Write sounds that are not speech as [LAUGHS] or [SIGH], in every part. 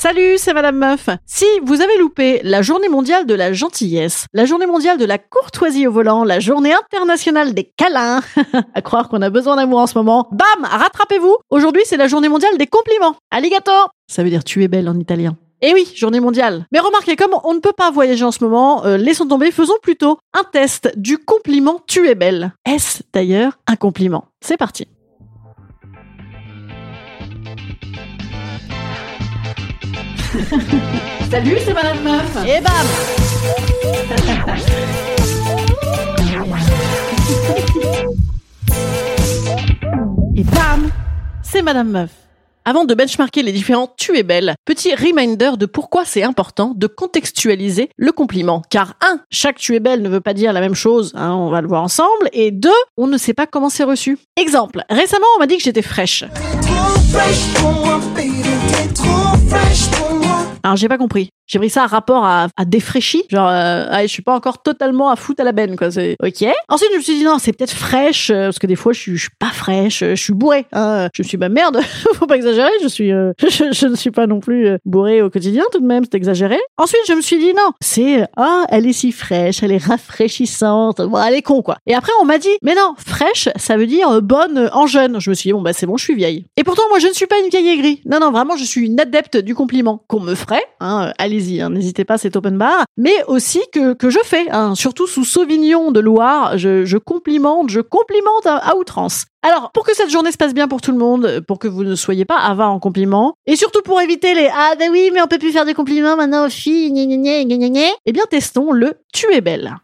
Salut, c'est Madame Meuf. Si vous avez loupé la journée mondiale de la gentillesse, la journée mondiale de la courtoisie au volant, la journée internationale des câlins, [LAUGHS] à croire qu'on a besoin d'amour en ce moment, bam, rattrapez-vous. Aujourd'hui, c'est la journée mondiale des compliments. Alligato Ça veut dire tu es belle en italien. Eh oui, journée mondiale. Mais remarquez, comme on ne peut pas voyager en ce moment, euh, laissons tomber, faisons plutôt un test du compliment tu es belle. Est-ce d'ailleurs un compliment? C'est parti. Salut, c'est Madame Meuf. Et bam Et bam C'est Madame Meuf. Avant de benchmarker les différents tu es belle, petit reminder de pourquoi c'est important de contextualiser le compliment. Car un, chaque tu es belle ne veut pas dire la même chose, hein, on va le voir ensemble, et deux, on ne sait pas comment c'est reçu. Exemple, récemment on m'a dit que j'étais fraîche. Alors j'ai pas compris. J'ai pris ça à rapport à, à défraîchi, genre euh, ah, je suis pas encore totalement à foutre à la benne quoi. C'est ok. Ensuite je me suis dit non c'est peut-être fraîche euh, parce que des fois je suis, suis pas fraîche, euh, je suis bourrée. Hein. Je me suis bah merde, [LAUGHS] faut pas exagérer. Je suis euh, [LAUGHS] je, je ne suis pas non plus euh, bourrée au quotidien tout de même, c'est exagéré. Ensuite je me suis dit non c'est ah elle est si fraîche, elle est rafraîchissante. Bon elle est con quoi. Et après on m'a dit mais non fraîche ça veut dire euh, bonne en jeune. Je me suis dit bon bah c'est bon je suis vieille. Et pourtant moi je ne suis pas une vieille aigrie. Non non vraiment je suis une adepte du compliment qu'on me ferait. Hein, hein, n'hésitez pas, c'est open bar. Mais aussi que, que je fais, hein, surtout sous Sauvignon de Loire, je, complimente, je complimente à, outrance. Alors, pour que cette journée se passe bien pour tout le monde, pour que vous ne soyez pas avare en compliments, et surtout pour éviter les ah ben oui mais on peut plus faire des compliments maintenant aux filles, gna gna gna eh bien testons le tu es belle.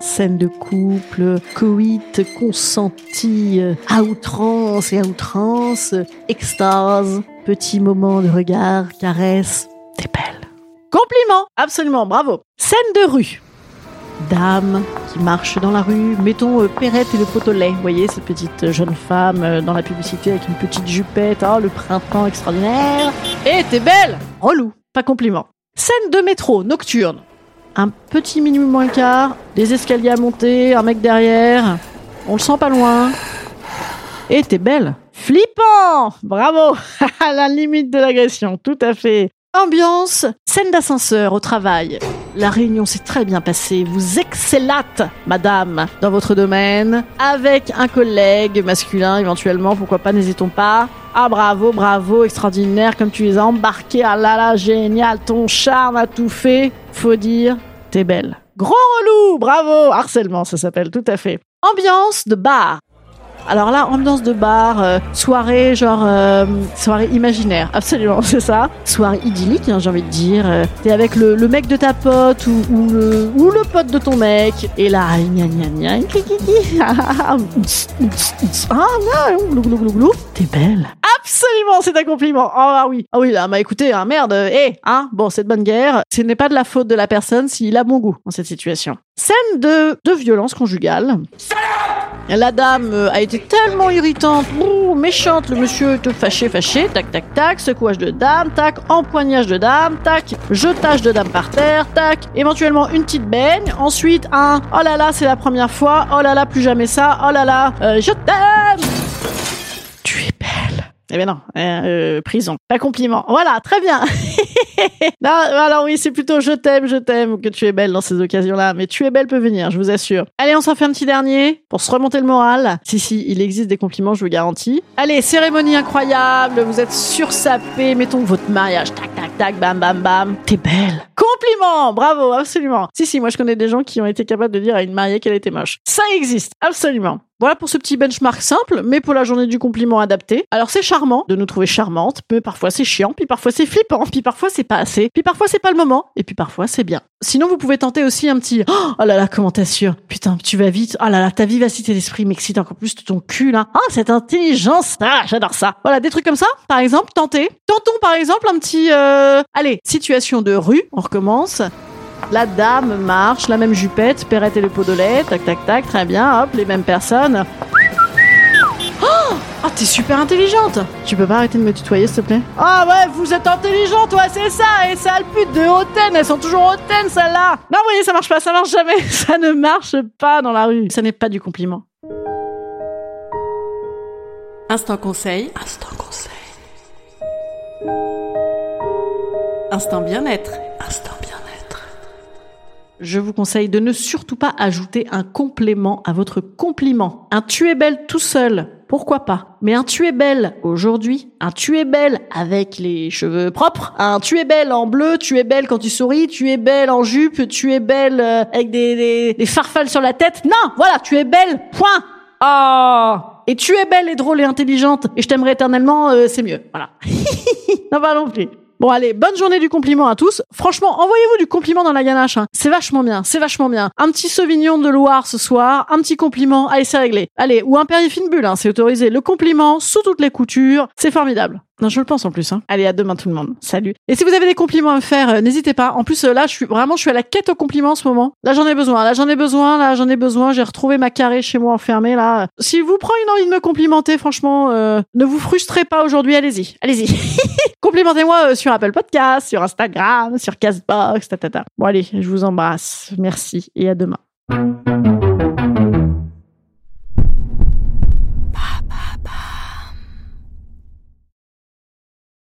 Scène de couple, coït, consenti, à outrance à outrance, extase, petit moment de regard, caresse. Compliment, absolument, bravo. Scène de rue. Dame qui marche dans la rue, mettons euh, Perrette et le pot au lait, vous voyez cette petite euh, jeune femme euh, dans la publicité avec une petite jupette, oh le printemps extraordinaire. Eh, t'es belle Relou, pas compliment. Scène de métro, nocturne. Un petit minimum moins quart, des escaliers à monter, un mec derrière, on le sent pas loin. Et t'es belle. Flippant Bravo [LAUGHS] À la limite de l'agression, tout à fait. Ambiance, scène d'ascenseur au travail. La réunion s'est très bien passée. Vous excellate, madame, dans votre domaine, avec un collègue masculin éventuellement, pourquoi pas, n'hésitons pas. Ah bravo, bravo, extraordinaire, comme tu les as embarqués. Ah là là, génial, ton charme a tout fait. Faut dire, t'es belle. Grand relou, bravo, harcèlement, ça s'appelle tout à fait. Ambiance de bar. Alors là, ambiance de bar, euh, soirée genre euh, soirée imaginaire, absolument, c'est ça. Soirée idyllique, hein, j'ai envie de dire. Euh, T'es avec le, le mec de ta pote ou, ou le ou le pote de ton mec. Et là, gna gna gna, gna, ah, ah, glou, glou, glou. T'es belle. Absolument, c'est un compliment. Oh ah oui, ah oui, là, bah écoutez, hein, merde, eh, hein, bon, c'est de bonne guerre. Ce n'est pas de la faute de la personne s'il a bon goût dans cette situation. Scène de de violence conjugale. La dame euh, a été tellement irritante, ouh, méchante, le monsieur te fâché, fâché, tac, tac, tac, secouage de dame, tac, empoignage de dame, tac, jetage de dame par terre, tac, éventuellement une petite baigne, ensuite un, oh là là, c'est la première fois, oh là là, plus jamais ça, oh là là, euh, je t'aime Eh bien non, euh, prison, pas compliment. Voilà, très bien. [LAUGHS] non, alors oui, c'est plutôt je t'aime, je t'aime que tu es belle dans ces occasions-là, mais tu es belle peut venir, je vous assure. Allez, on s'en fait un petit dernier pour se remonter le moral. Si, si, il existe des compliments, je vous garantis. Allez, cérémonie incroyable, vous êtes sursapé, mettons votre mariage, tac, tac, tac, bam, bam, bam. T'es belle. Compliment, bravo, absolument. Si, si, moi je connais des gens qui ont été capables de dire à une mariée qu'elle était moche. Ça existe, absolument. Voilà pour ce petit benchmark simple, mais pour la journée du compliment adapté. Alors c'est charmant de nous trouver charmantes, mais parfois c'est chiant, puis parfois c'est flippant, puis parfois c'est pas assez, puis parfois c'est pas le moment, et puis parfois c'est bien. Sinon vous pouvez tenter aussi un petit oh là là comment t'assures Putain tu vas vite, oh là là ta vivacité d'esprit m'excite encore plus de ton cul là. Ah cette intelligence, ah j'adore ça. Voilà des trucs comme ça. Par exemple tentez, tentons par exemple un petit euh... allez situation de rue, on recommence. La dame marche, la même jupette, Perrette et le pot de lait, tac tac tac, très bien, hop, les mêmes personnes. Oh, oh t'es super intelligente Tu peux pas arrêter de me tutoyer, s'il te plaît? Ah ouais, vous êtes intelligente, toi, c'est ça Et ça le pute de hautaine, elles sont toujours hautaines, celles-là Non, vous voyez, ça marche pas, ça marche jamais [LAUGHS] Ça ne marche pas dans la rue. Ça n'est pas du compliment. Instant conseil. Instant conseil. Instant bien-être. Je vous conseille de ne surtout pas ajouter un complément à votre compliment. Un tu es belle tout seul, pourquoi pas? Mais un tu es belle aujourd'hui, un tu es belle avec les cheveux propres, un tu es belle en bleu, tu es belle quand tu souris, tu es belle en jupe, tu es belle euh, avec des, des, des farfales sur la tête. Non, voilà, tu es belle, point. Oh Et tu es belle et drôle et intelligente et je t'aimerai éternellement, euh, c'est mieux. Voilà. [LAUGHS] non, pas non plus. Bon allez, bonne journée du compliment à tous. Franchement, envoyez-vous du compliment dans la ganache. hein. C'est vachement bien, c'est vachement bien. Un petit Sauvignon de Loire ce soir, un petit compliment, allez c'est réglé. Allez, ou un fine bulle, hein, c'est autorisé. Le compliment sous toutes les coutures, c'est formidable. Non, je le pense en plus. Hein. Allez, à demain tout le monde. Salut. Et si vous avez des compliments à me faire, euh, n'hésitez pas. En plus, euh, là, je suis vraiment, je suis à la quête aux compliments en ce moment. Là, j'en ai besoin. Là, j'en ai besoin. Là, j'en ai besoin. J'ai retrouvé ma carré chez moi enfermée. Là, si vous prenez une envie de me complimenter, franchement, euh, ne vous frustrez pas aujourd'hui. Allez-y, allez-y. [LAUGHS] Complimentez-moi euh, sur Apple Podcast, sur Instagram, sur Castbox, ta, ta, ta. Bon allez, je vous embrasse. Merci et à demain.